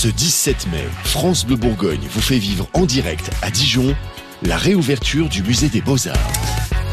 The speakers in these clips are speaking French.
Ce 17 mai, France Bleu Bourgogne vous fait vivre en direct à Dijon la réouverture du musée des Beaux-Arts.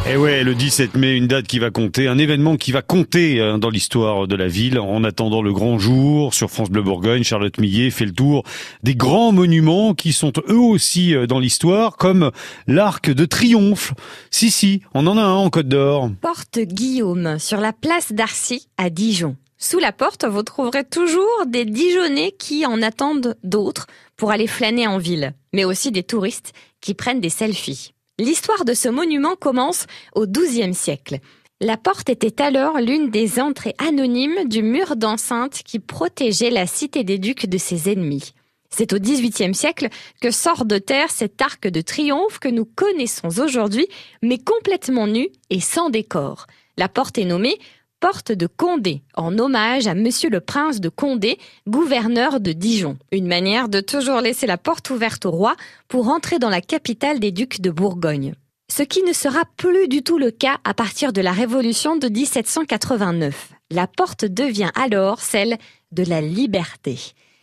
Et eh ouais, le 17 mai, une date qui va compter, un événement qui va compter euh, dans l'histoire de la ville. En attendant le grand jour, sur France Bleu Bourgogne, Charlotte Millet fait le tour des grands monuments qui sont eux aussi euh, dans l'histoire, comme l'Arc de Triomphe. Si, si, on en a un en Côte d'Or. Porte Guillaume, sur la place d'Arcy, à Dijon. Sous la porte, vous trouverez toujours des Dijonnais qui en attendent d'autres pour aller flâner en ville, mais aussi des touristes qui prennent des selfies. L'histoire de ce monument commence au XIIe siècle. La porte était alors l'une des entrées anonymes du mur d'enceinte qui protégeait la cité des ducs de ses ennemis. C'est au XVIIIe siècle que sort de terre cet arc de triomphe que nous connaissons aujourd'hui, mais complètement nu et sans décor. La porte est nommée porte de Condé, en hommage à Monsieur le Prince de Condé, gouverneur de Dijon. Une manière de toujours laisser la porte ouverte au roi pour entrer dans la capitale des ducs de Bourgogne. Ce qui ne sera plus du tout le cas à partir de la Révolution de 1789. La porte devient alors celle de la liberté.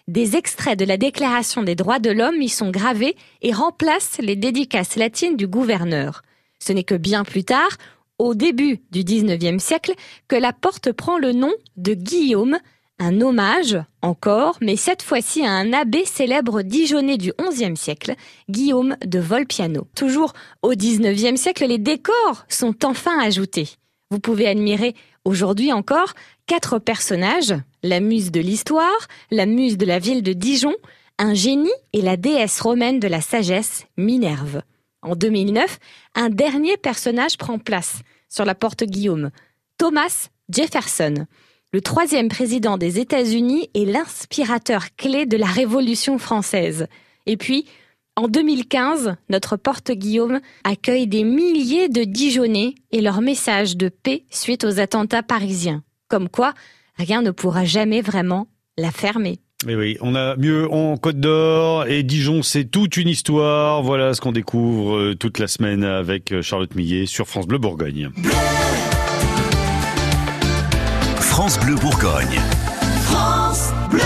Des extraits de la Déclaration des droits de l'homme y sont gravés et remplacent les dédicaces latines du gouverneur. Ce n'est que bien plus tard, au début du XIXe siècle que la porte prend le nom de Guillaume, un hommage encore, mais cette fois-ci à un abbé célèbre dijonnais du XIe siècle, Guillaume de Volpiano. Toujours au XIXe siècle, les décors sont enfin ajoutés. Vous pouvez admirer aujourd'hui encore quatre personnages, la muse de l'histoire, la muse de la ville de Dijon, un génie et la déesse romaine de la sagesse, Minerve. En 2009, un dernier personnage prend place sur la porte Guillaume, Thomas Jefferson, le troisième président des États-Unis et l'inspirateur clé de la Révolution française. Et puis, en 2015, notre porte Guillaume accueille des milliers de Dijonnais et leur message de paix suite aux attentats parisiens. Comme quoi, rien ne pourra jamais vraiment la fermer. Mais oui, on a mieux en Côte d'Or et Dijon, c'est toute une histoire. Voilà ce qu'on découvre euh, toute la semaine avec euh, Charlotte Millet sur France Bleu Bourgogne. France Bleu Bourgogne. France Bleu.